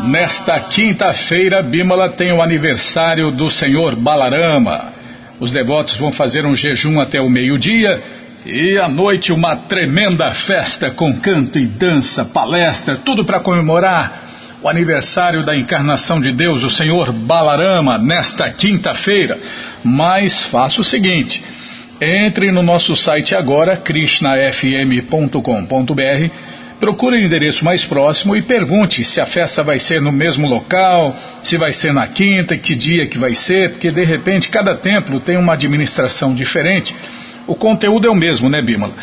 Nesta quinta-feira, Bimala tem o aniversário do Senhor Balarama. Os devotos vão fazer um jejum até o meio-dia e à noite uma tremenda festa com canto e dança, palestra, tudo para comemorar o aniversário da encarnação de Deus, o Senhor Balarama, nesta quinta-feira. Mas faça o seguinte: entre no nosso site agora, krishnafm.com.br procure o endereço mais próximo e pergunte se a festa vai ser no mesmo local, se vai ser na quinta, que dia que vai ser, porque de repente cada templo tem uma administração diferente. O conteúdo é o mesmo, né, Bímola?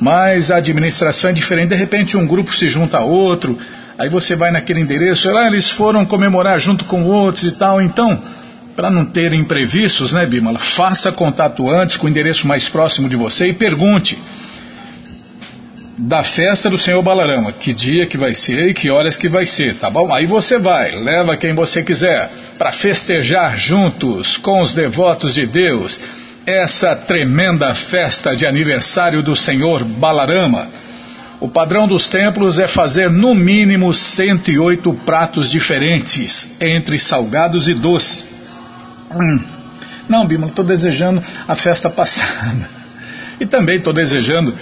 Mas a administração é diferente. De repente um grupo se junta a outro, aí você vai naquele endereço, lá eles foram comemorar junto com outros e tal. Então, para não ter imprevistos, né, Bímola? Faça contato antes com o endereço mais próximo de você e pergunte da festa do Senhor Balarama, que dia que vai ser e que horas que vai ser, tá bom? Aí você vai, leva quem você quiser para festejar juntos com os devotos de Deus essa tremenda festa de aniversário do Senhor Balarama. O padrão dos templos é fazer no mínimo 108 pratos diferentes, entre salgados e doces. Hum. Não, Bima, estou desejando a festa passada. E também estou desejando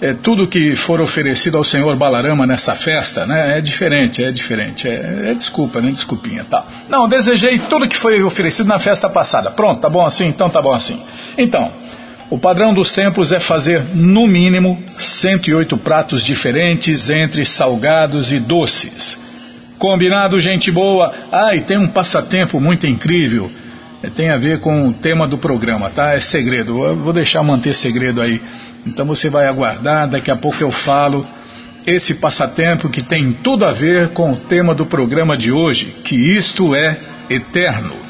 é, tudo que for oferecido ao Senhor Balarama nessa festa, né, é diferente, é diferente, é, é desculpa, né, desculpinha, tá. Não, desejei tudo que foi oferecido na festa passada. Pronto, tá bom assim? Então tá bom assim. Então, o padrão dos templos é fazer, no mínimo, 108 pratos diferentes entre salgados e doces. Combinado, gente boa? Ah, e tem um passatempo muito incrível. É, tem a ver com o tema do programa, tá? É segredo. Eu vou deixar manter segredo aí. Então você vai aguardar, daqui a pouco eu falo esse passatempo que tem tudo a ver com o tema do programa de hoje, que isto é eterno.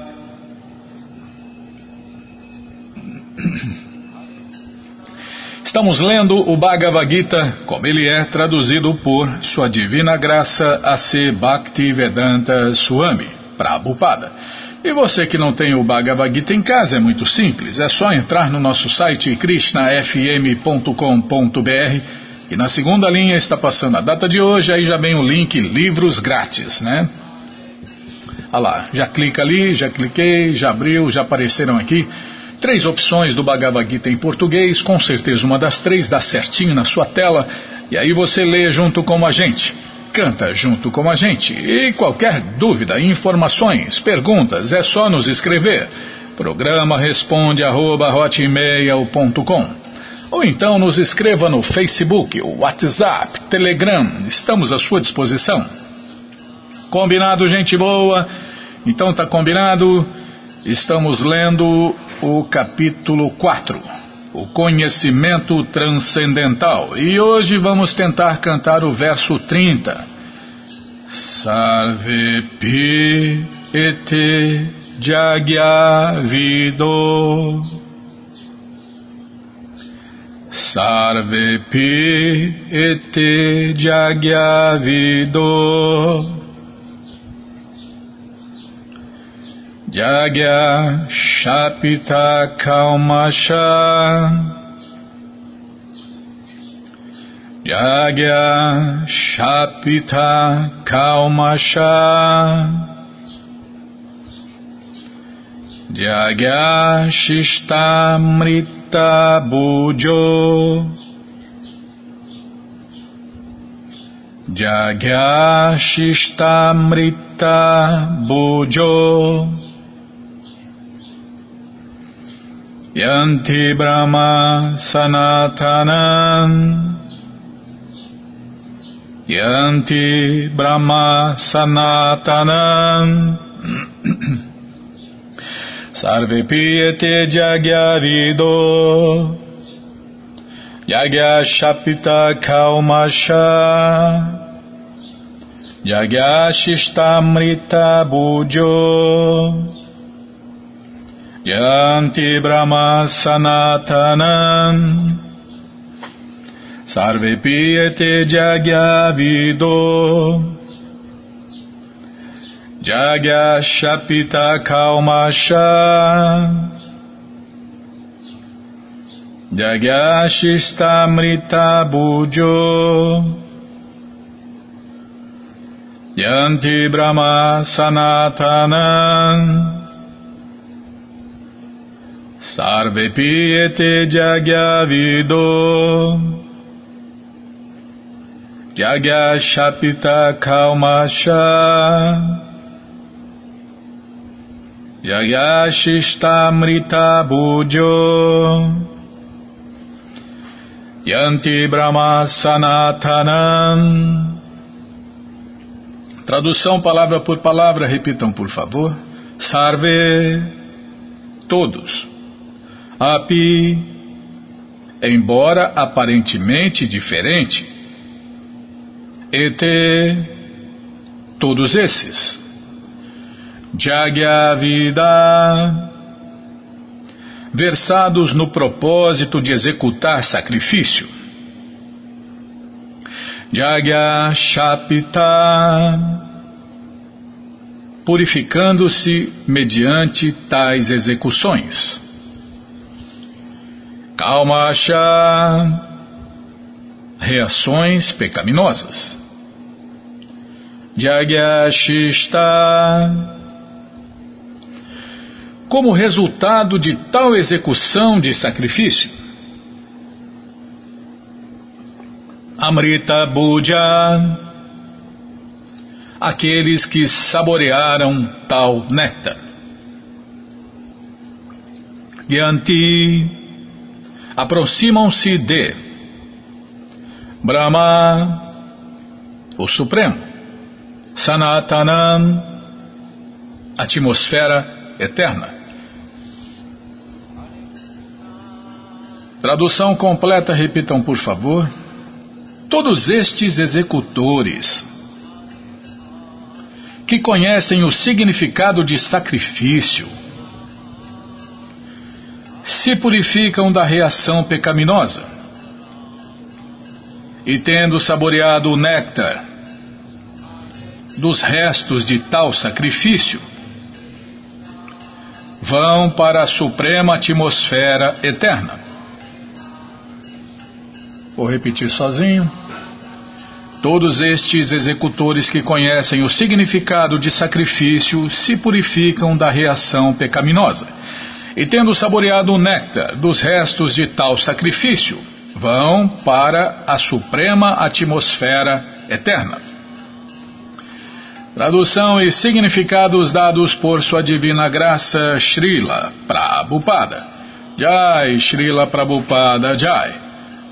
Estamos lendo o Bhagavad Gita, como ele é traduzido por Sua Divina Graça A.C. Bhaktivedanta Swami, Prabhupada. E você que não tem o Bhagavad Gita em casa, é muito simples, é só entrar no nosso site krishnafm.com.br e na segunda linha está passando a data de hoje, aí já vem o link livros grátis, né? Olha lá, já clica ali, já cliquei, já abriu, já apareceram aqui. Três opções do Bhagavad Gita em português, com certeza uma das três dá certinho na sua tela, e aí você lê junto com a gente, canta junto com a gente. E qualquer dúvida, informações, perguntas, é só nos escrever. Programa responde arroba, ou então nos escreva no Facebook, WhatsApp, Telegram, estamos à sua disposição. Combinado, gente boa? Então tá combinado? Estamos lendo o capítulo 4, o conhecimento transcendental. E hoje vamos tentar cantar o verso 30. Sarve pi ete jagya vido Sarvepi ete jagyavido Jagya Shapita Kaumasha Jagya Shapita Kaumasha Jagya Shishtamrita Bujo Jagyashishtamrita Bujo Yanti Brahma Sanatanan Yanti Brahma Sanatanan Sarve Piyate Jagyavido Yagya Shapita Kaumasha Yagyashishtamrita Bujo Yanti Brahma Sanatanan Sarve Piyate Jagya Vido Jagya Shapita Kalmasha Jagya Shistamrita Bujo Yanti Brahma Sanatanan Sarve Piete Jagya Vido Jagya Shapita Kalmasha Jagya Shishtamrita Bujo Yanti Brahma Sanatanan Tradução palavra por palavra, repitam por favor. Sarve, todos. Api, embora aparentemente diferente. Ete, todos esses. Jagyavida, versados no propósito de executar sacrifício. Jagya Shapita, purificando-se mediante tais execuções. Kalmasha, reações pecaminosas. Jagyashista, como resultado de tal execução de sacrifício. Amrita Buja, aqueles que saborearam tal néctar. Yanti, aproximam-se de Brahma, o Supremo, Sanatanam, atmosfera eterna. Tradução completa, repitam por favor. Todos estes executores que conhecem o significado de sacrifício se purificam da reação pecaminosa e, tendo saboreado o néctar dos restos de tal sacrifício, vão para a suprema atmosfera eterna. Vou repetir sozinho. Todos estes executores que conhecem o significado de sacrifício se purificam da reação pecaminosa. E tendo saboreado o néctar dos restos de tal sacrifício, vão para a suprema atmosfera eterna. Tradução e significados dados por Sua Divina Graça Srila Prabhupada. Jai Srila Prabhupada Jai.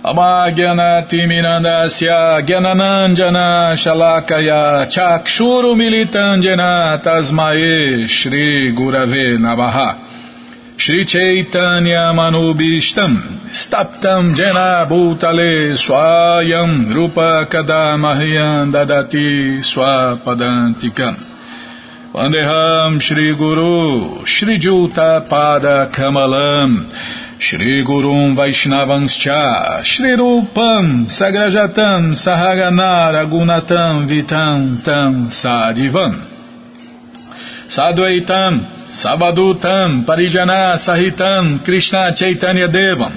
Amagyanatimirandasya Gyananandjana Shalakaya Chakshuru Militandjana Tasmae Shri Gurave Namaha Shri Chaitanya Manubishtam Staptam Jena Bhutale Swayam Rupa Kadamahyam Dadati Swapadantikam. Vandeham Shri Guru Shri Juta Pada Kamalam. Shri Gurum Vaishnavanscha Shri Rupam Sagrajatam Sahaganara Gunatam Vitam Tam Sadivam. Sadvaitam Sabadutam Parijana Sahitam Krishna Chaitanya Devam.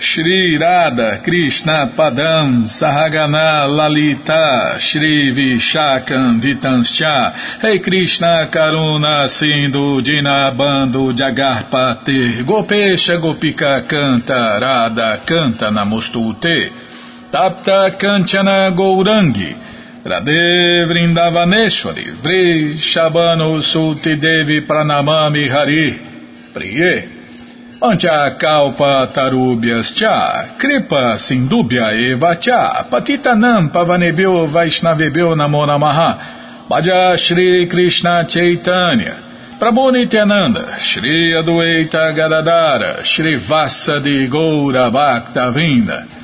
Shri Radha Krishna Padam Sahagana Lalita Shri Vishakam Vitanscha. Rei Krishna Karuna Sindhu Dinabando Jagarpate Gopesha Gopika Canta Radha Canta Namostute. Tapta Kanchana Gourangi Radhe Vrindavaneshwari. Vri Shabano Sulti Devi Pranamami Hari. Priye. Ancha Kalpa Tarubhyas Cha. Kripa Sindubhya Eva Cha. Patitanam Pavanebhyo Vaishnavebhyo Namo Namaha. Bhaja Shri Krishna Chaitanya. Prabhu Nityananda. Shri Adueita Gadadara Shri Vassa de Goura Bhakta Vinda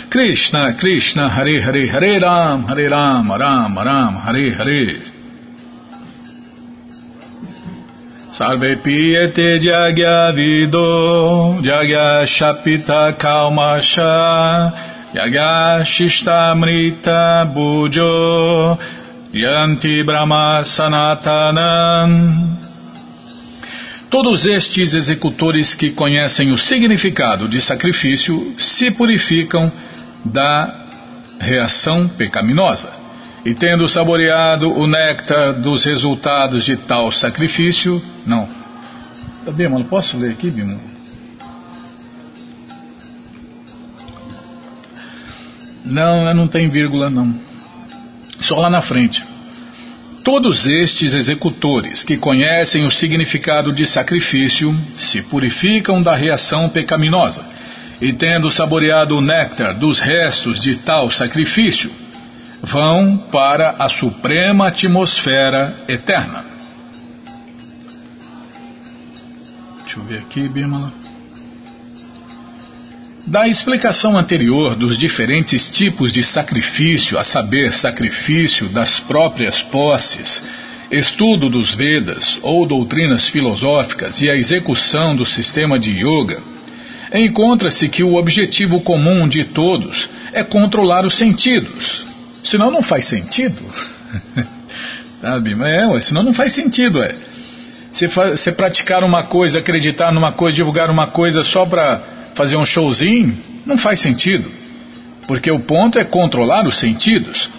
Krishna, Krishna, Hare Hare, Hare Ram, Hare Ram, Ram, Ram, Hare Hare. Sarve piyete jagya vido, jagya shapita kalmasha, jagya shishtamrita bujo, yanti brahma sanatanam. Todos estes executores que conhecem o significado de sacrifício se purificam da reação pecaminosa. E tendo saboreado o néctar dos resultados de tal sacrifício, não. Bima, posso ler aqui, Bima? Não, não tem vírgula, não. Só lá na frente. Todos estes executores que conhecem o significado de sacrifício se purificam da reação pecaminosa e tendo saboreado o néctar dos restos de tal sacrifício, vão para a suprema atmosfera eterna. Deixa eu ver aqui, Bimala. Da explicação anterior dos diferentes tipos de sacrifício, a saber, sacrifício das próprias posses, estudo dos Vedas ou doutrinas filosóficas e a execução do sistema de yoga, encontra-se que o objetivo comum de todos é controlar os sentidos. Senão não faz sentido. Sabe? É, senão não faz sentido. É. Você, você praticar uma coisa, acreditar numa coisa, divulgar uma coisa só para fazer um showzinho, não faz sentido. Porque o ponto é controlar os sentidos.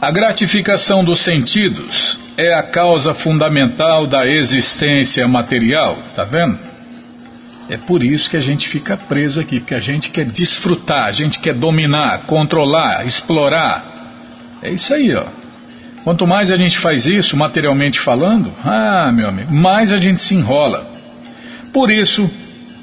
A gratificação dos sentidos é a causa fundamental da existência material, tá vendo? É por isso que a gente fica preso aqui, porque a gente quer desfrutar, a gente quer dominar, controlar, explorar. É isso aí, ó. Quanto mais a gente faz isso, materialmente falando, ah, meu amigo, mais a gente se enrola. Por isso,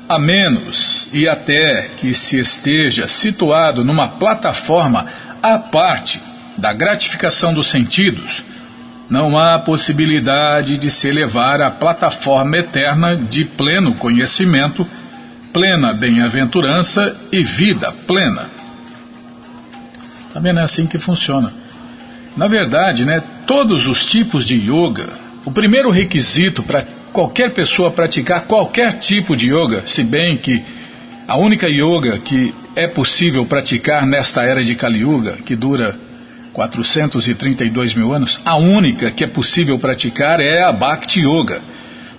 a menos e até que se esteja situado numa plataforma à parte da gratificação dos sentidos, não há possibilidade de se elevar à plataforma eterna de pleno conhecimento, plena bem-aventurança e vida plena. Também não é assim que funciona. Na verdade, né, todos os tipos de yoga, o primeiro requisito para qualquer pessoa praticar qualquer tipo de yoga, se bem que a única yoga que é possível praticar nesta era de Kali Yuga, que dura 432 mil anos, a única que é possível praticar é a Bhakti Yoga.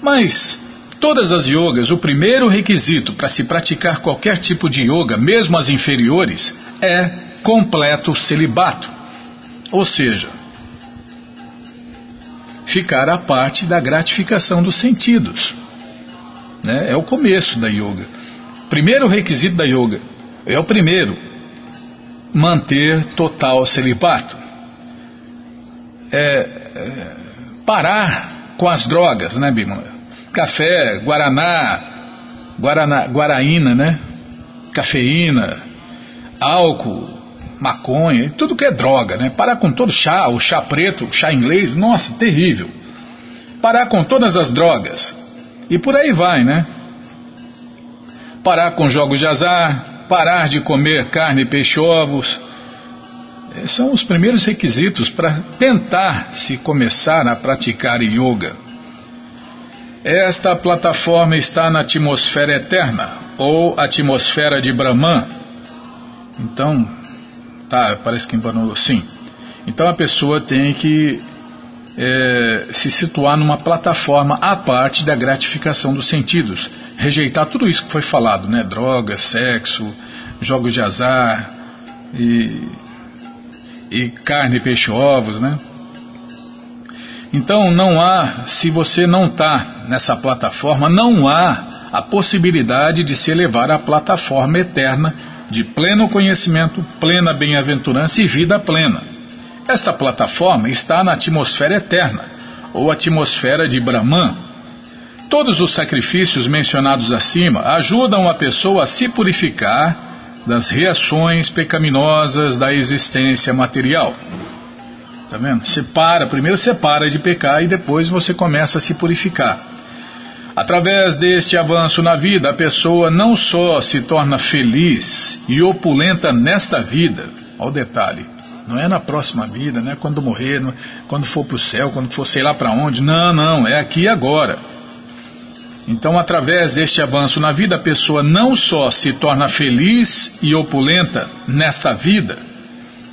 Mas todas as yogas, o primeiro requisito para se praticar qualquer tipo de yoga, mesmo as inferiores, é completo celibato. Ou seja, ficar à parte da gratificação dos sentidos. Né? É o começo da yoga. Primeiro requisito da yoga. É o primeiro manter total celibato. É, é, parar com as drogas, né, Bima? Café, guaraná, guaraná, guaraína, né? Cafeína, álcool, maconha, tudo que é droga, né? Parar com todo chá, o chá preto, o chá inglês, nossa, terrível. Parar com todas as drogas. E por aí vai, né? Parar com jogos de azar, parar de comer carne, peixe, ovos. É, são os primeiros requisitos para tentar se começar a praticar yoga. Esta plataforma está na atmosfera eterna, ou atmosfera de Brahman. Então, tá, parece que empanou, sim. Então a pessoa tem que é, se situar numa plataforma à parte da gratificação dos sentidos, rejeitar tudo isso que foi falado, né? Drogas, sexo, jogos de azar e, e carne, peixe, ovos, né? Então não há, se você não está nessa plataforma, não há a possibilidade de se elevar à plataforma eterna de pleno conhecimento, plena bem-aventurança e vida plena. Esta plataforma está na atmosfera eterna, ou atmosfera de Brahman. Todos os sacrifícios mencionados acima ajudam a pessoa a se purificar das reações pecaminosas da existência material. Tá vendo? Você para, primeiro você para de pecar e depois você começa a se purificar. Através deste avanço na vida, a pessoa não só se torna feliz e opulenta nesta vida, ao detalhe, não é na próxima vida, não é quando morrer, é quando for para o céu, quando for sei lá para onde, não, não, é aqui e agora. Então, através deste avanço na vida, a pessoa não só se torna feliz e opulenta nesta vida,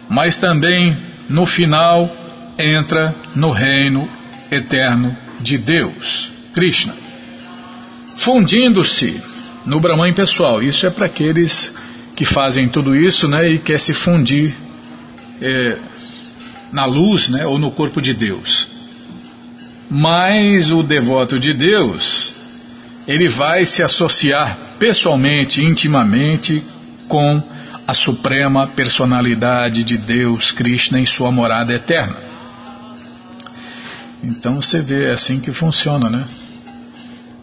mas também, no final, entra no reino eterno de Deus, Krishna, fundindo-se no Brahman pessoal. Isso é para aqueles que fazem tudo isso né, e quer se fundir é, na luz né, ou no corpo de Deus. Mas o devoto de Deus ele vai se associar pessoalmente, intimamente com a suprema personalidade de Deus, Krishna, em sua morada eterna. Então você vê, é assim que funciona, né?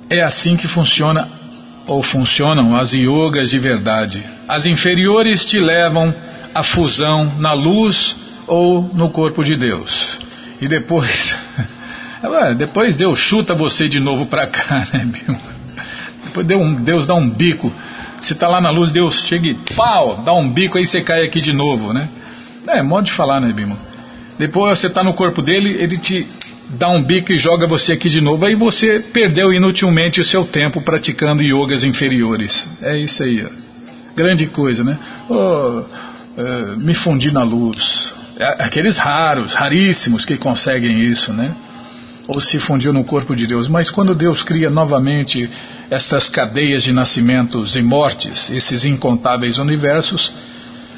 É assim que funciona ou funcionam as yogas de verdade. As inferiores te levam à fusão na luz ou no corpo de Deus. E depois Ué, depois Deus chuta você de novo para cá, né, Bill? Depois Deus dá um bico. Você está lá na luz, Deus chega e pau, dá um bico, aí você cai aqui de novo, né? É, modo de falar, né, Bimo? Depois você está no corpo dele, ele te dá um bico e joga você aqui de novo, aí você perdeu inutilmente o seu tempo praticando yogas inferiores. É isso aí, ó. grande coisa, né? Oh, é, me fundir na luz. É, aqueles raros, raríssimos que conseguem isso, né? Ou se fundiu no corpo de Deus. Mas quando Deus cria novamente estas cadeias de nascimentos e mortes, esses incontáveis universos,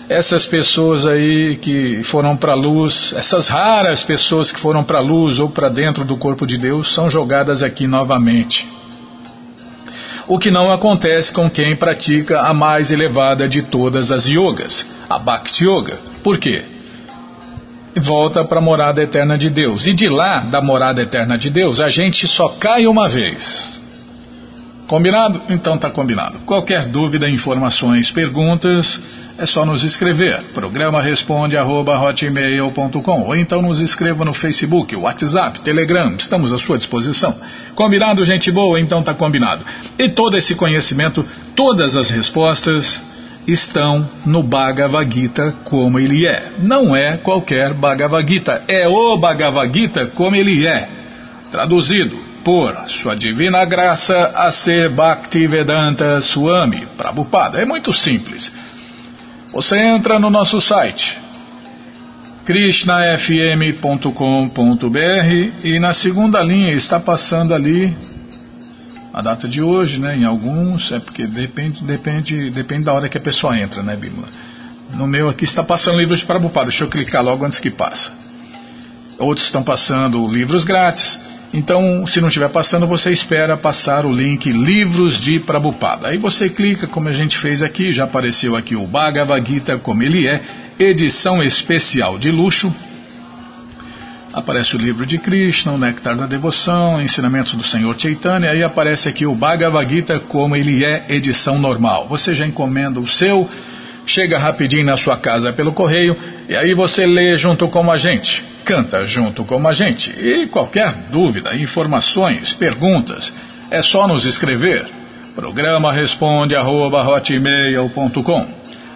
essas pessoas aí que foram para a luz, essas raras pessoas que foram para a luz ou para dentro do corpo de Deus, são jogadas aqui novamente. O que não acontece com quem pratica a mais elevada de todas as yogas, a Bhakti Yoga. Por quê? Volta para a morada eterna de Deus. E de lá, da morada eterna de Deus, a gente só cai uma vez. Combinado? Então tá combinado. Qualquer dúvida, informações, perguntas, é só nos escrever. Programa responde arroba, ou então nos escreva no Facebook, WhatsApp, Telegram, estamos à sua disposição. Combinado, gente boa? Então tá combinado. E todo esse conhecimento, todas as respostas estão no Bhagavad Gita como ele é. Não é qualquer Bhagavad Gita, é o Bhagavad Gita como ele é. Traduzido por Sua Divina Graça a ser Bhaktivedanta Swami Prabhupada. É muito simples. Você entra no nosso site krishnafm.com.br e na segunda linha está passando ali a data de hoje, né? Em alguns, é porque depende, depende, depende da hora que a pessoa entra, né, Bíblia? No meu aqui está passando livros de Prabhupada, deixa eu clicar logo antes que passa. Outros estão passando livros grátis. Então, se não estiver passando, você espera passar o link Livros de Prabhupada. Aí você clica, como a gente fez aqui, já apareceu aqui o Bhagavad Gita como ele é, edição especial de luxo, Aparece o livro de Krishna, o Néctar da Devoção, Ensinamentos do Senhor Chaitanya, aí aparece aqui o Bhagavad Gita como ele é, edição normal. Você já encomenda o seu, chega rapidinho na sua casa pelo correio, e aí você lê junto com a gente, canta junto com a gente. E qualquer dúvida, informações, perguntas, é só nos escrever. Programa responde arroba,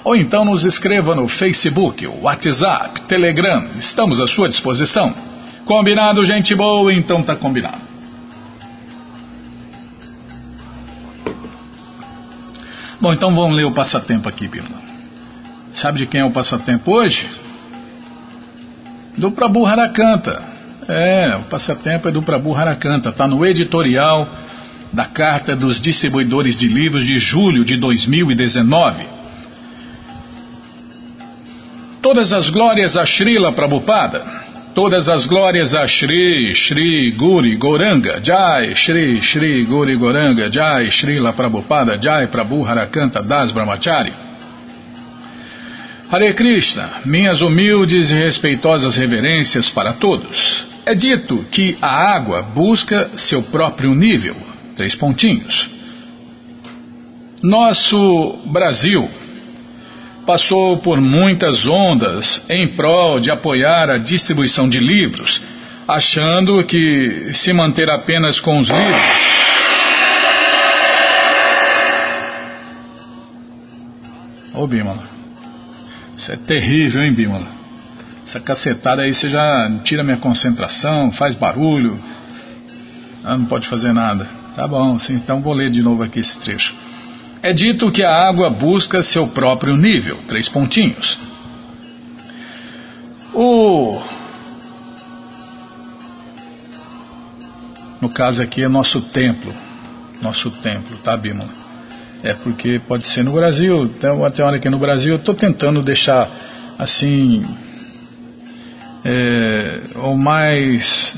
ou então nos escreva no Facebook, WhatsApp, Telegram, estamos à sua disposição. Combinado, gente boa? Então tá combinado. Bom, então vamos ler o passatempo aqui, Bíblia. Sabe de quem é o passatempo hoje? Do Prabhu Harakanta. É, o passatempo é do Prabhu Harakanta, está no editorial da Carta dos Distribuidores de Livros de julho de 2019. Todas as glórias a Srila Prabhupada. Todas as glórias a Shri, Shri Guri Goranga, Jai, Shri, Shri Guri Goranga, Jai, Srila Prabhupada, Jai, Prabhu Harakanta Das Brahmachari. Hare Krishna, minhas humildes e respeitosas reverências para todos. É dito que a água busca seu próprio nível. Três pontinhos. Nosso Brasil passou por muitas ondas em prol de apoiar a distribuição de livros, achando que se manter apenas com os livros. Ô oh, Bímola, isso é terrível, hein, Bímola? Essa cacetada aí você já tira minha concentração, faz barulho, ah, não pode fazer nada. Tá bom, sim, então vou ler de novo aqui esse trecho. É dito que a água busca seu próprio nível. Três pontinhos. O. No caso aqui é nosso templo. Nosso templo, tá, Bímola? É porque pode ser no Brasil, tem até hora aqui no Brasil, eu estou tentando deixar assim. É, o mais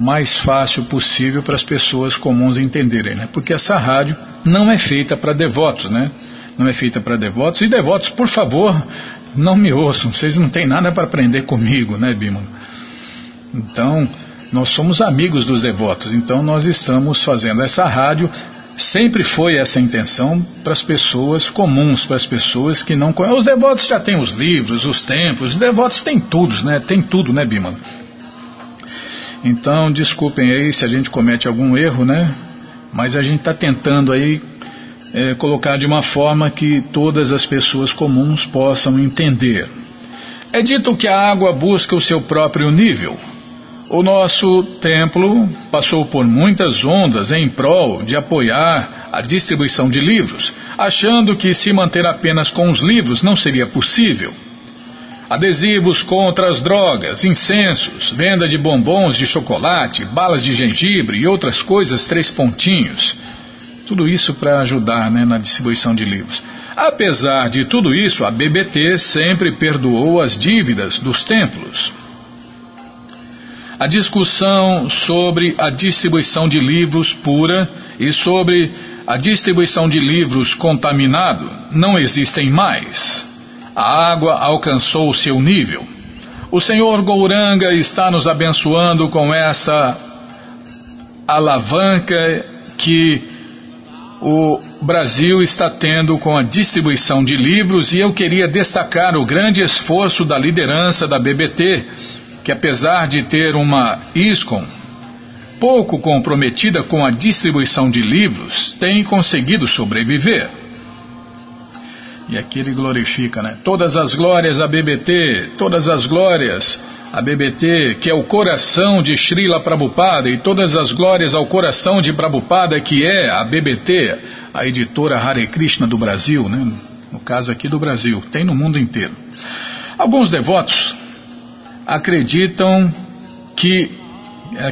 o mais fácil possível para as pessoas comuns entenderem, né? Porque essa rádio não é feita para devotos, né? Não é feita para devotos. E devotos, por favor, não me ouçam. Vocês não têm nada para aprender comigo, né, Bímola? Então, nós somos amigos dos devotos. Então, nós estamos fazendo essa rádio. Sempre foi essa intenção para as pessoas comuns, para as pessoas que não conhecem. Os devotos já têm os livros, os templos. Os devotos têm tudo, né? Tem tudo, né, Bímola? Então, desculpem aí se a gente comete algum erro, né? Mas a gente está tentando aí é, colocar de uma forma que todas as pessoas comuns possam entender. É dito que a água busca o seu próprio nível. O nosso templo passou por muitas ondas em prol de apoiar a distribuição de livros, achando que se manter apenas com os livros não seria possível adesivos contra as drogas, incensos, venda de bombons de chocolate, balas de gengibre e outras coisas três pontinhos. Tudo isso para ajudar né, na distribuição de livros. Apesar de tudo isso, a BBT sempre perdoou as dívidas dos templos. A discussão sobre a distribuição de livros pura e sobre a distribuição de livros contaminado não existem mais. A água alcançou o seu nível. O Senhor Gouranga está nos abençoando com essa alavanca que o Brasil está tendo com a distribuição de livros e eu queria destacar o grande esforço da liderança da BBT, que apesar de ter uma ISCOM pouco comprometida com a distribuição de livros, tem conseguido sobreviver. E aqui ele glorifica, né? Todas as glórias a BBT, todas as glórias a BBT, que é o coração de Srila Prabhupada, e todas as glórias ao coração de Prabhupada, que é a BBT, a editora Hare Krishna do Brasil, né? No caso aqui do Brasil, tem no mundo inteiro. Alguns devotos acreditam que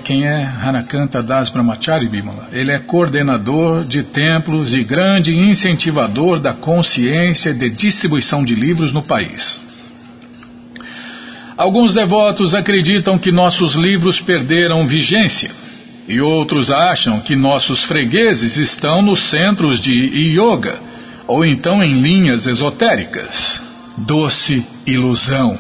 quem é Hanakanta Das Brahmachari Bimala. Ele é coordenador de templos e grande incentivador da consciência de distribuição de livros no país. Alguns devotos acreditam que nossos livros perderam vigência e outros acham que nossos fregueses estão nos centros de yoga ou então em linhas esotéricas. Doce ilusão.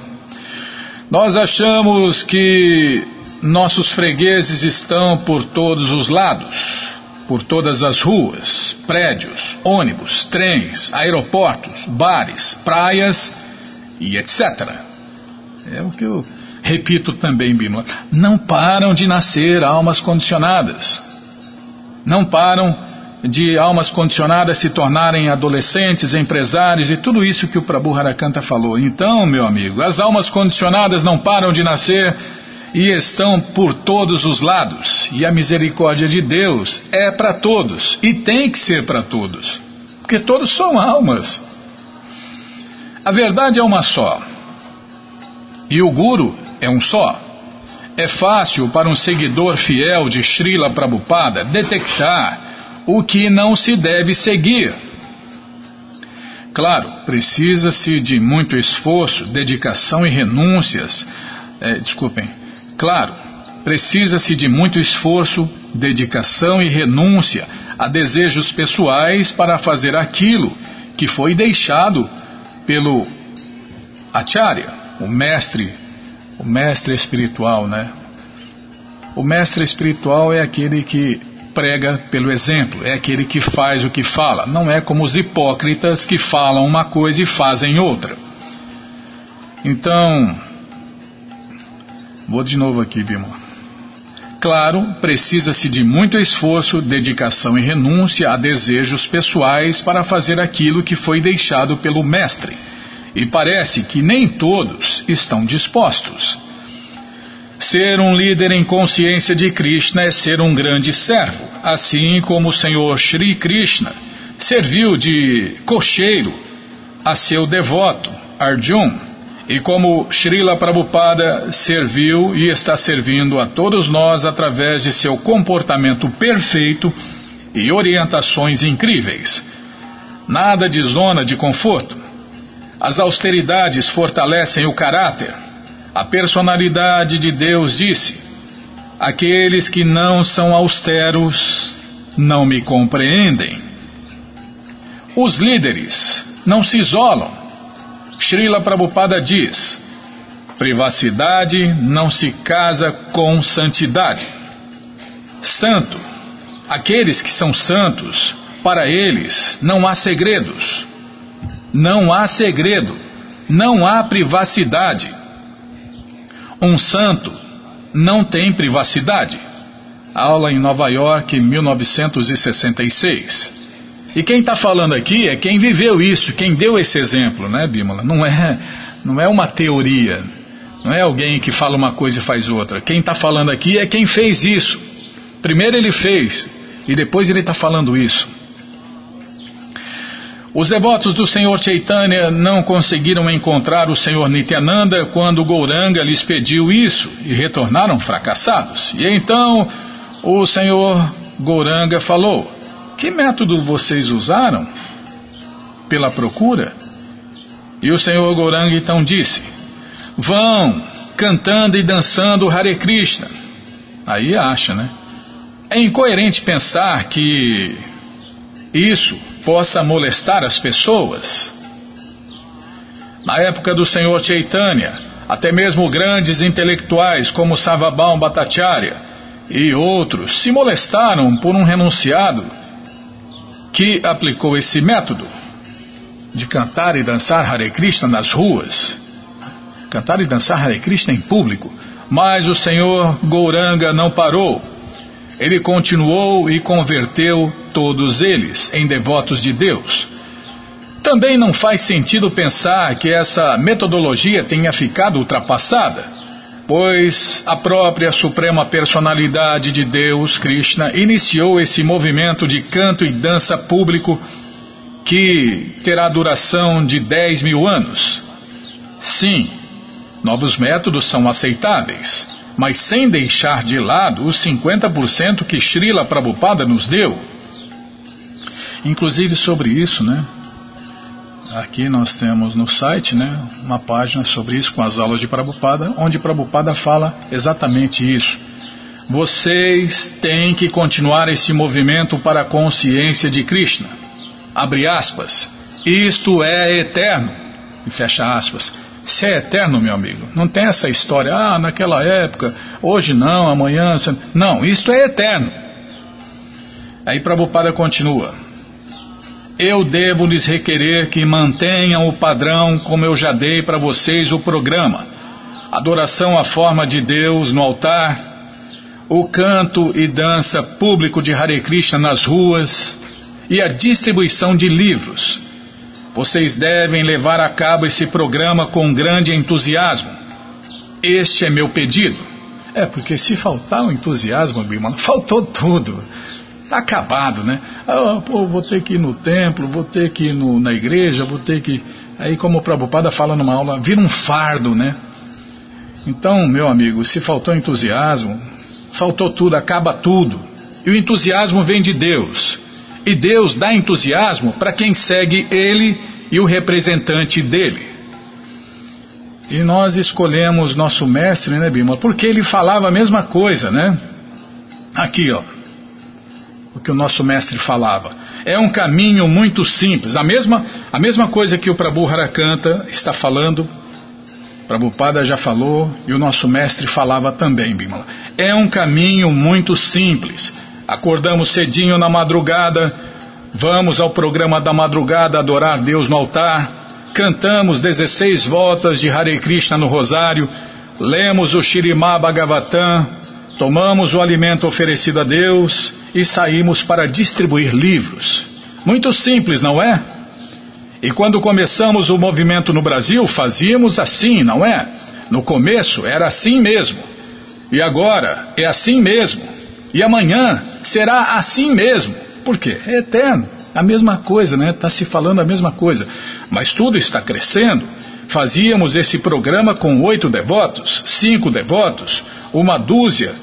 Nós achamos que nossos fregueses estão por todos os lados, por todas as ruas, prédios, ônibus, trens, aeroportos, bares, praias e etc. É o que eu repito também, Bimla. Não param de nascer almas condicionadas. Não param de almas condicionadas se tornarem adolescentes, empresários e tudo isso que o Prabhu Harakanta falou. Então, meu amigo, as almas condicionadas não param de nascer e estão por todos os lados. E a misericórdia de Deus é para todos e tem que ser para todos, porque todos são almas. A verdade é uma só. E o Guru é um só. é fácil para um seguidor fiel de Srila Prabhupada detectar o que não se deve seguir. Claro, precisa-se de muito esforço, dedicação e renúncias. É, desculpem. Claro, precisa-se de muito esforço, dedicação e renúncia a desejos pessoais para fazer aquilo que foi deixado pelo Acharya, o mestre o mestre espiritual, né? O mestre espiritual é aquele que prega pelo exemplo, é aquele que faz o que fala. Não é como os hipócritas que falam uma coisa e fazem outra. Então, vou de novo aqui, Bima. Claro, precisa-se de muito esforço, dedicação e renúncia a desejos pessoais para fazer aquilo que foi deixado pelo Mestre e parece que nem todos estão dispostos. Ser um líder em consciência de Krishna é ser um grande servo, assim como o Senhor Sri Krishna serviu de cocheiro a seu devoto, Arjun, e como Srila Prabhupada serviu e está servindo a todos nós através de seu comportamento perfeito e orientações incríveis. Nada de zona de conforto, as austeridades fortalecem o caráter. A personalidade de Deus disse: Aqueles que não são austeros não me compreendem. Os líderes não se isolam. Srila Prabhupada diz: privacidade não se casa com santidade. Santo, aqueles que são santos, para eles não há segredos. Não há segredo, não há privacidade. Um santo não tem privacidade. Aula em Nova York, 1966. E quem está falando aqui é quem viveu isso, quem deu esse exemplo, né, Bímola? Não é, não é uma teoria, não é alguém que fala uma coisa e faz outra. Quem está falando aqui é quem fez isso. Primeiro ele fez e depois ele está falando isso. Os devotos do Senhor Chaitanya não conseguiram encontrar o Senhor Nityananda quando Gouranga lhes pediu isso e retornaram fracassados. E então o Senhor Gouranga falou: Que método vocês usaram? Pela procura? E o Senhor Gouranga então disse: Vão cantando e dançando Hare Krishna. Aí acha, né? É incoerente pensar que isso possa molestar as pessoas. Na época do Senhor Chaitanya, até mesmo grandes intelectuais como Savabam Bhattacharya e outros se molestaram por um renunciado que aplicou esse método de cantar e dançar Hare Krishna nas ruas, cantar e dançar Hare Krishna em público. Mas o Senhor Gouranga não parou ele continuou e converteu todos eles em devotos de Deus. Também não faz sentido pensar que essa metodologia tenha ficado ultrapassada, pois a própria Suprema Personalidade de Deus, Krishna, iniciou esse movimento de canto e dança público que terá duração de 10 mil anos. Sim, novos métodos são aceitáveis mas sem deixar de lado os 50% que Srila Prabhupada nos deu. Inclusive sobre isso, né? Aqui nós temos no site, né, uma página sobre isso com as aulas de Prabhupada, onde Prabhupada fala exatamente isso. Vocês têm que continuar esse movimento para a consciência de Krishna. Abre aspas. Isto é eterno. E fecha aspas. Isso é eterno, meu amigo. Não tem essa história, ah, naquela época, hoje não, amanhã. Não, isto é eterno. Aí Prabhupada continua. Eu devo lhes requerer que mantenham o padrão como eu já dei para vocês o programa. Adoração à forma de Deus no altar, o canto e dança público de Hare Krishna nas ruas e a distribuição de livros vocês devem levar a cabo esse programa com grande entusiasmo. Este é meu pedido. É, porque se faltar o entusiasmo, Bimala, faltou tudo. Está acabado, né? Ah, pô, vou ter que ir no templo, vou ter que ir no, na igreja, vou ter que. Aí, como o Prabhupada fala numa aula, vira um fardo, né? Então, meu amigo, se faltou entusiasmo, faltou tudo, acaba tudo. E o entusiasmo vem de Deus. E Deus dá entusiasmo para quem segue Ele e o representante dele. E nós escolhemos nosso mestre, né, Bima? Porque ele falava a mesma coisa, né? Aqui, ó. O que o nosso mestre falava. É um caminho muito simples. A mesma, a mesma coisa que o Prabhu Harakanta está falando, Prabhupada já falou e o nosso mestre falava também, Bimala. É um caminho muito simples. Acordamos cedinho na madrugada, vamos ao programa da madrugada adorar Deus no altar, cantamos 16 voltas de Hare Krishna no Rosário, lemos o Shirimá Bhagavatam, tomamos o alimento oferecido a Deus e saímos para distribuir livros. Muito simples, não é? E quando começamos o movimento no Brasil, fazíamos assim, não é? No começo era assim mesmo. E agora é assim mesmo. E amanhã será assim mesmo. Por quê? É eterno. A mesma coisa, né? Está se falando a mesma coisa. Mas tudo está crescendo. Fazíamos esse programa com oito devotos, cinco devotos, uma dúzia.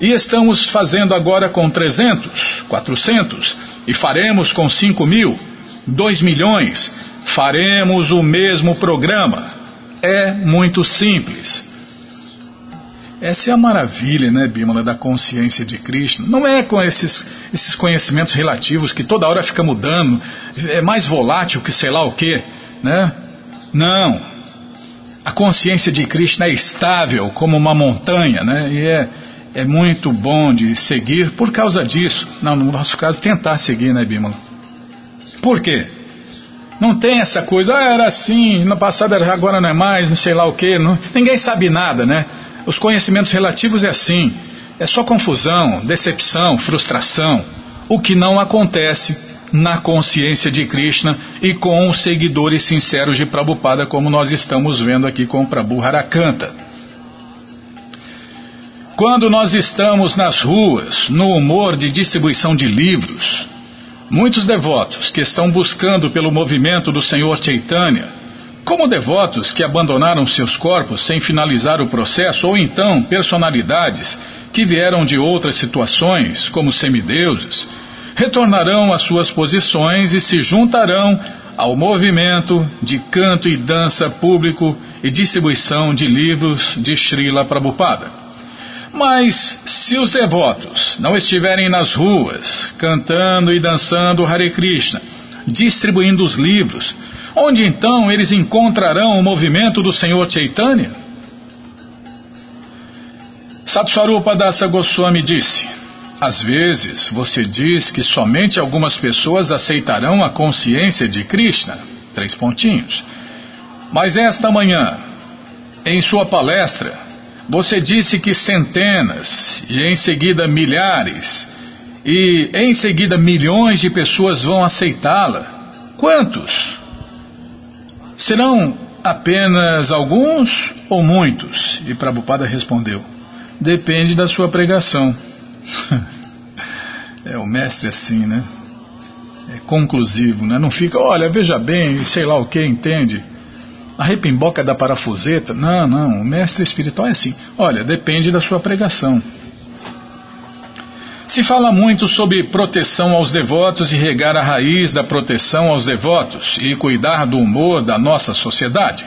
E estamos fazendo agora com 300, 400. E faremos com 5 mil, 2 milhões. Faremos o mesmo programa. É muito simples. Essa é a maravilha, né, Bímola, da consciência de Krishna. Não é com esses, esses conhecimentos relativos que toda hora fica mudando, é mais volátil que sei lá o quê, né? Não. A consciência de Krishna é estável como uma montanha, né? E é, é muito bom de seguir por causa disso. Não, no nosso caso, tentar seguir, né, Bímola? Por quê? Não tem essa coisa, ah, era assim, no passado era, agora não é mais, não sei lá o quê. Não, ninguém sabe nada, né? Os conhecimentos relativos é assim, é só confusão, decepção, frustração, o que não acontece na consciência de Krishna e com os seguidores sinceros de Prabhupada, como nós estamos vendo aqui com o Prabhu Harakanta. Quando nós estamos nas ruas, no humor de distribuição de livros, muitos devotos que estão buscando pelo movimento do Senhor Chaitanya como devotos que abandonaram seus corpos sem finalizar o processo, ou então personalidades que vieram de outras situações, como semideuses, retornarão às suas posições e se juntarão ao movimento de canto e dança público e distribuição de livros de Srila Prabhupada. Mas se os devotos não estiverem nas ruas, cantando e dançando Hare Krishna, distribuindo os livros, Onde então eles encontrarão o movimento do Senhor Chaitanya? Satswarupa Dasa Goswami disse: Às vezes você diz que somente algumas pessoas aceitarão a consciência de Krishna. Três pontinhos. Mas esta manhã, em sua palestra, você disse que centenas e em seguida milhares e em seguida milhões de pessoas vão aceitá-la. Quantos? Serão apenas alguns ou muitos? E Prabhupada respondeu: Depende da sua pregação. é o mestre assim, né? É conclusivo, né? Não fica, olha, veja bem, sei lá o que, entende? A repimboca da parafuseta? Não, não. O mestre espiritual é assim. Olha, depende da sua pregação. Se fala muito sobre proteção aos devotos e regar a raiz da proteção aos devotos e cuidar do humor da nossa sociedade.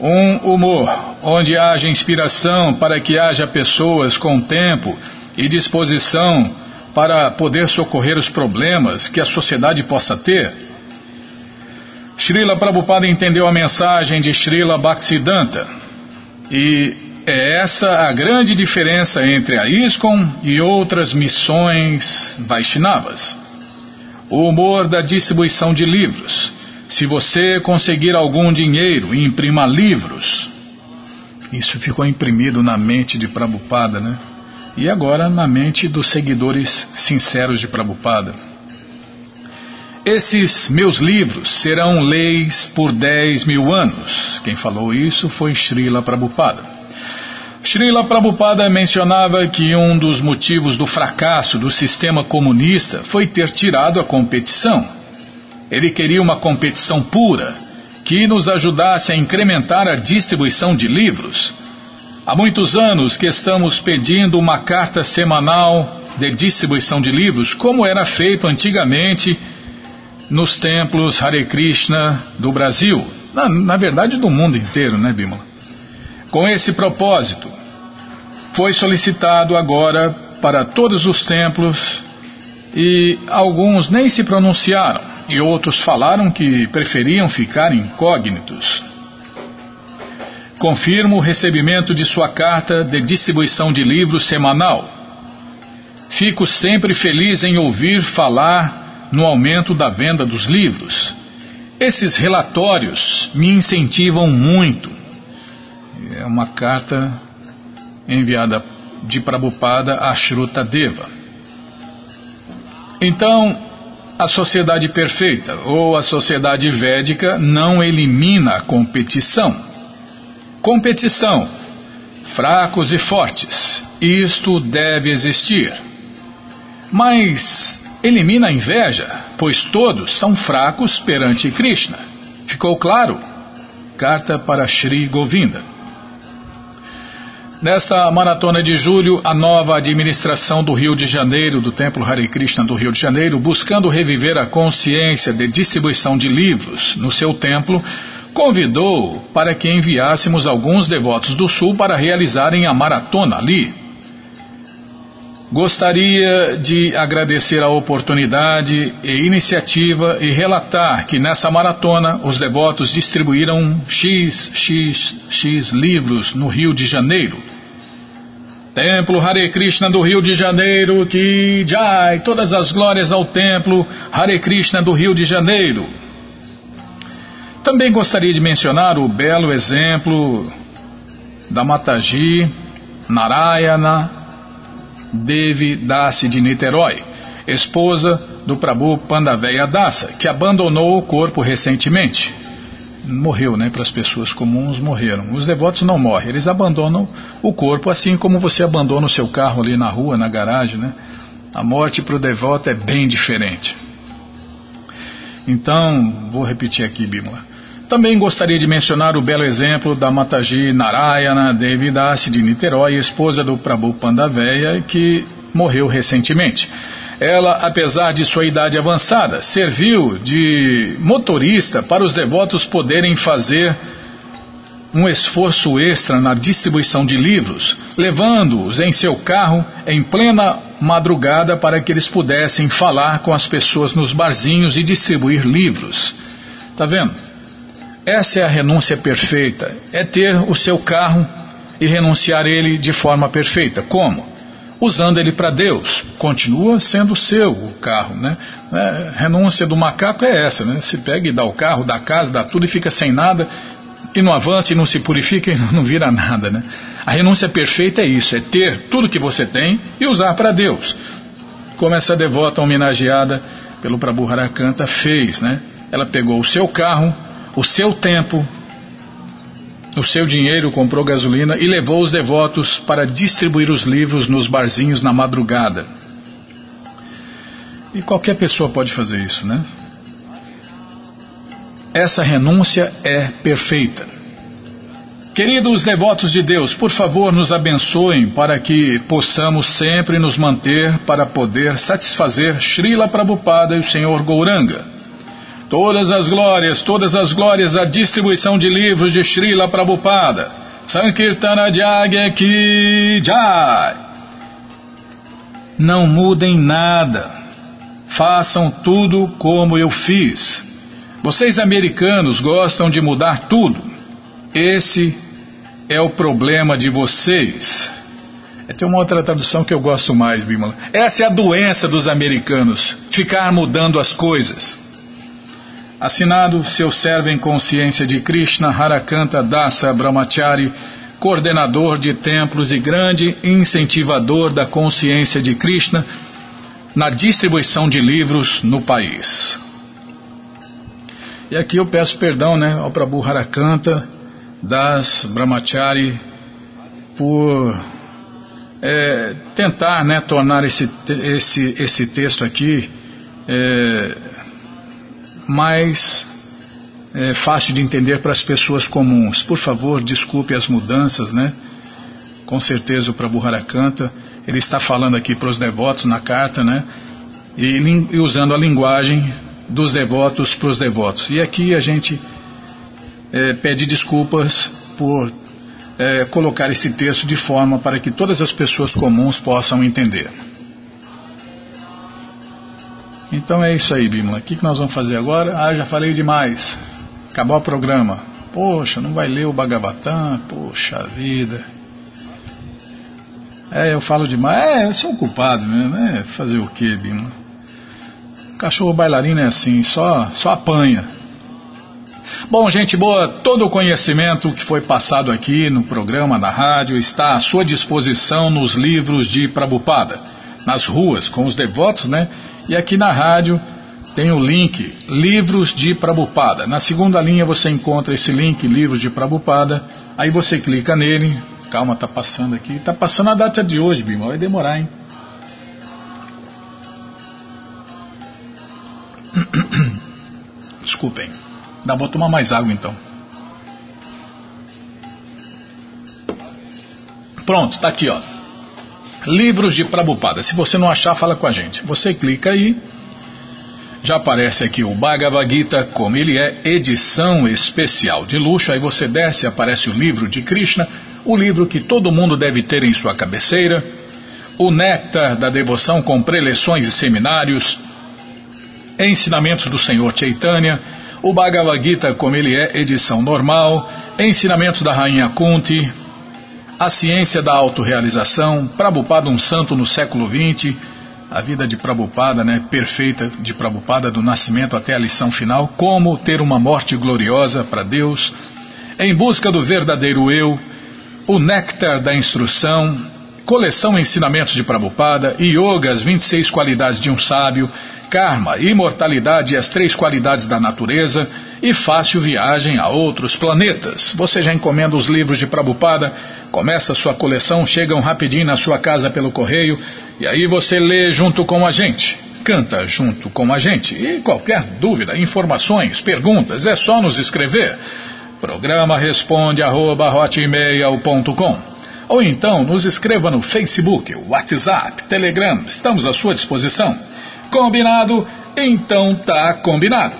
Um humor onde haja inspiração para que haja pessoas com tempo e disposição para poder socorrer os problemas que a sociedade possa ter. Srila Prabhupada entendeu a mensagem de Srila Bhaktisiddhanta e é essa a grande diferença entre a ISKCON e outras missões Vaishnavas. O humor da distribuição de livros. Se você conseguir algum dinheiro, imprima livros. Isso ficou imprimido na mente de Prabhupada, né? E agora na mente dos seguidores sinceros de Prabhupada. Esses meus livros serão leis por 10 mil anos. Quem falou isso foi Srila Prabhupada. Srila Prabhupada mencionava que um dos motivos do fracasso do sistema comunista foi ter tirado a competição. Ele queria uma competição pura, que nos ajudasse a incrementar a distribuição de livros. Há muitos anos que estamos pedindo uma carta semanal de distribuição de livros, como era feito antigamente nos templos Hare Krishna do Brasil, na, na verdade do mundo inteiro, né, Bimala? Com esse propósito, foi solicitado agora para todos os templos e alguns nem se pronunciaram e outros falaram que preferiam ficar incógnitos. Confirmo o recebimento de sua carta de distribuição de livros semanal. Fico sempre feliz em ouvir falar no aumento da venda dos livros. Esses relatórios me incentivam muito. É uma carta enviada de Prabhupada a Shruta Deva. Então, a sociedade perfeita ou a sociedade védica não elimina a competição. Competição, fracos e fortes, isto deve existir. Mas elimina a inveja, pois todos são fracos perante Krishna. Ficou claro? Carta para Sri Govinda. Nesta maratona de julho, a nova administração do Rio de Janeiro, do Templo Hare Krishna do Rio de Janeiro, buscando reviver a consciência de distribuição de livros no seu templo, convidou para que enviássemos alguns devotos do Sul para realizarem a maratona ali. Gostaria de agradecer a oportunidade e iniciativa e relatar que nessa maratona os devotos distribuíram X, X, X livros no Rio de Janeiro. Templo Hare Krishna do Rio de Janeiro, que jai, todas as glórias ao Templo Hare Krishna do Rio de Janeiro. Também gostaria de mencionar o belo exemplo da Mataji Narayana Devi Dasi de Niterói, esposa do Prabhu Pandaveya Dasa, que abandonou o corpo recentemente. Morreu, né? Para as pessoas comuns, morreram. Os devotos não morrem, eles abandonam o corpo, assim como você abandona o seu carro ali na rua, na garagem, né? A morte para o devoto é bem diferente. Então, vou repetir aqui, Bímola. Também gostaria de mencionar o belo exemplo da Mataji Narayana Devidasi de Niterói, esposa do Prabhu Pandaveya, que morreu recentemente. Ela, apesar de sua idade avançada, serviu de motorista para os devotos poderem fazer um esforço extra na distribuição de livros, levando-os em seu carro em plena madrugada para que eles pudessem falar com as pessoas nos barzinhos e distribuir livros. Tá vendo? Essa é a renúncia perfeita. É ter o seu carro e renunciar ele de forma perfeita. Como? Usando ele para Deus. Continua sendo seu o carro, né? É, renúncia do macaco é essa, né? Se pega e dá o carro, dá a casa, dá tudo e fica sem nada e não avança e não se purifica e não vira nada, né? A renúncia perfeita é isso, é ter tudo que você tem e usar para Deus. Como essa devota homenageada pelo Prabhu Harakanta fez, né? Ela pegou o seu carro, o seu tempo, o seu dinheiro comprou gasolina e levou os devotos para distribuir os livros nos barzinhos na madrugada. E qualquer pessoa pode fazer isso, né? Essa renúncia é perfeita. Queridos devotos de Deus, por favor, nos abençoem para que possamos sempre nos manter para poder satisfazer Srila Prabhupada e o Senhor Gouranga. Todas as glórias, todas as glórias à distribuição de livros de Srila Prabhupada. Sankirtana Jagya Ki Jai. Não mudem nada. Façam tudo como eu fiz. Vocês americanos gostam de mudar tudo. Esse é o problema de vocês. É, tem uma outra tradução que eu gosto mais, Bimala. Essa é a doença dos americanos, ficar mudando as coisas. Assinado seu servo em consciência de Krishna Harakanta Dasa Brahmachari, coordenador de templos e grande incentivador da consciência de Krishna na distribuição de livros no país. E aqui eu peço perdão né, ao Prabhu Harakanta das Brahmachari por é, tentar né, tornar esse, esse, esse texto aqui é, mais é, fácil de entender para as pessoas comuns. Por favor, desculpe as mudanças, né? Com certeza o Prabhu Harakanta, ele está falando aqui para os devotos na carta, né? E, e usando a linguagem dos devotos para os devotos. E aqui a gente é, pede desculpas por é, colocar esse texto de forma para que todas as pessoas comuns possam entender. Então é isso aí, Bimla. O que, que nós vamos fazer agora? Ah, já falei demais. Acabou o programa. Poxa, não vai ler o Bhagavatam? Poxa vida. É, eu falo demais. É, eu sou um culpado mesmo. É, fazer o quê, Bimla? Cachorro bailarino é assim, só, só apanha. Bom, gente boa, todo o conhecimento que foi passado aqui no programa da rádio está à sua disposição nos livros de Prabupada, nas ruas, com os devotos, né? E aqui na rádio tem o link Livros de Prabupada. Na segunda linha você encontra esse link Livros de Prabupada. Aí você clica nele. Calma, tá passando aqui. Tá passando a data de hoje, Bima. Vai demorar, hein? Desculpem. Dá, vou tomar mais água então. Pronto, tá aqui, ó. Livros de Prabhupada. Se você não achar, fala com a gente. Você clica aí. Já aparece aqui o Bhagavad Gita, como ele é, edição especial de luxo. Aí você desce, aparece o livro de Krishna, o livro que todo mundo deve ter em sua cabeceira. O Néctar da Devoção com preleções e seminários. Ensinamentos do Senhor Chaitanya o Bhagavad Gita, como ele é, edição normal, Ensinamentos da Rainha Kunti, A Ciência da Autorealização, Prabhupada, um santo no século XX, a vida de Prabhupada, né, perfeita de Prabhupada, do nascimento até a lição final, como ter uma morte gloriosa para Deus, Em Busca do Verdadeiro Eu, O Néctar da Instrução, Coleção Ensinamentos de Prabhupada, Yoga, as 26 qualidades de um sábio, karma, imortalidade e as três qualidades da natureza e fácil viagem a outros planetas. Você já encomenda os livros de Prabupada, começa sua coleção, chegam rapidinho na sua casa pelo correio e aí você lê junto com a gente. Canta junto com a gente. E qualquer dúvida, informações, perguntas, é só nos escrever. Programa responde arroba, ou então nos escreva no Facebook, WhatsApp, Telegram, estamos à sua disposição. Combinado? Então tá combinado.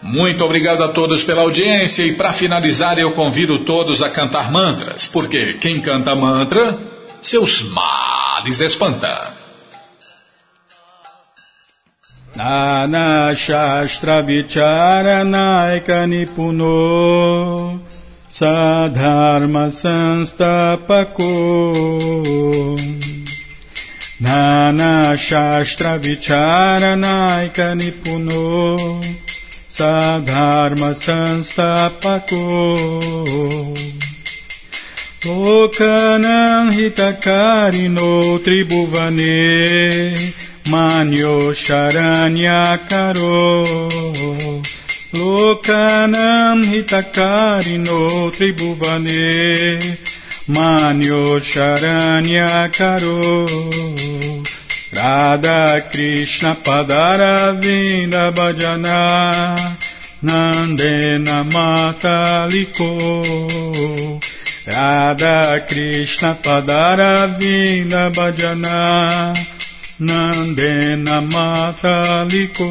Muito obrigado a todos pela audiência e para finalizar eu convido todos a cantar mantras, porque quem canta mantra, seus males espanta. Nana Shastra Vicharanaika Nipuno Sadharma Sanstapako Nana Shastra Vicharanaika Nipuno Sadharma Sanstapako Lokanam Hitakarino Tribhuvane Manyo Karo Lokanam Hitakarino Tribhuvane Manyo Sharanya Karo Radha Krishna Padara Vinda Bhajana Nandena Mataliko Radha Krishna Padara Vinda Bhajana Nandena Mataliko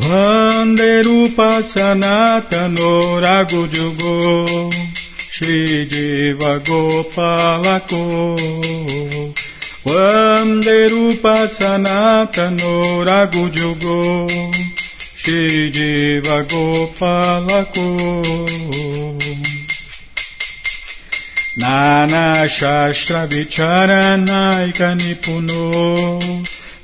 Vande Rupa Sanatano Ragujugo Shri Jiva Gopalako. Vande Rupa Sanatano Ragujugo Shri Jiva Gopalako. Nana Shastra Vicharanaika Nipuno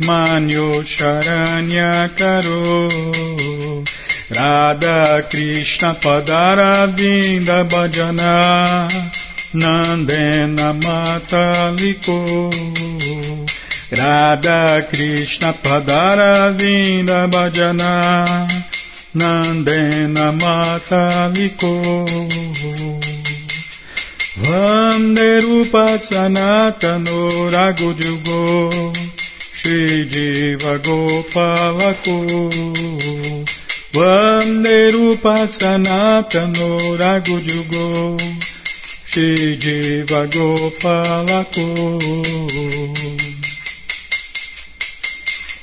Manyo Sharanya Karo Radha Krishna Padaravinda Bhajana Nandena Mataliko Radha Krishna Padaravinda Bhajana Nandena Mataliko Vande Rupa Sanatano Ragudyugo Shidiva Gopalakuru Vanderupa Sanatano Ragujugo Shidiva Gopalakuru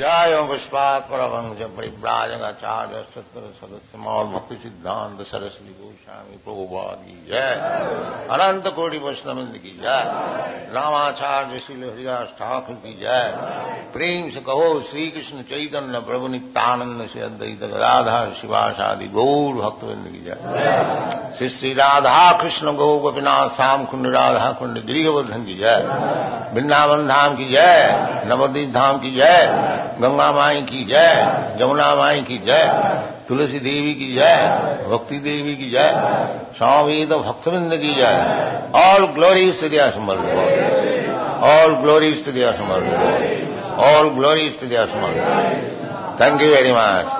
जय पुष्पात परमंश परिव्राजगाचार्य सत्र सदस्य मौल भक्ति सिद्धांत सरस्वती गोस्वामी प्रभुपाद की जय अनंत कोटि वैष्णविंद की जय रामाचार्य श्री हरिदास ठाकुर की जय प्रेम से कहो श्री कृष्ण चैतन्य प्रभु नित्यानंद से अद्वैत राधा शिवाशादि गौर भक्तविंद की जय श्री श्री राधा कृष्ण गौ गोपीनाथ श्याम कुंड राधा कुंड गिरिवर्धन की जय वृंदावन धाम की जय नवदीप धाम की जय گنگا مائی کی جے، جمنا مائی کی جائے تلسی دیوی کی جائے بھکتی دیوی کی جائے سامید بھکت بند کی جائے آل گلوری استدیا سمر آل گلوری استدیا سمر آل گلوری استدیا سمر تھینک یو ویری مچ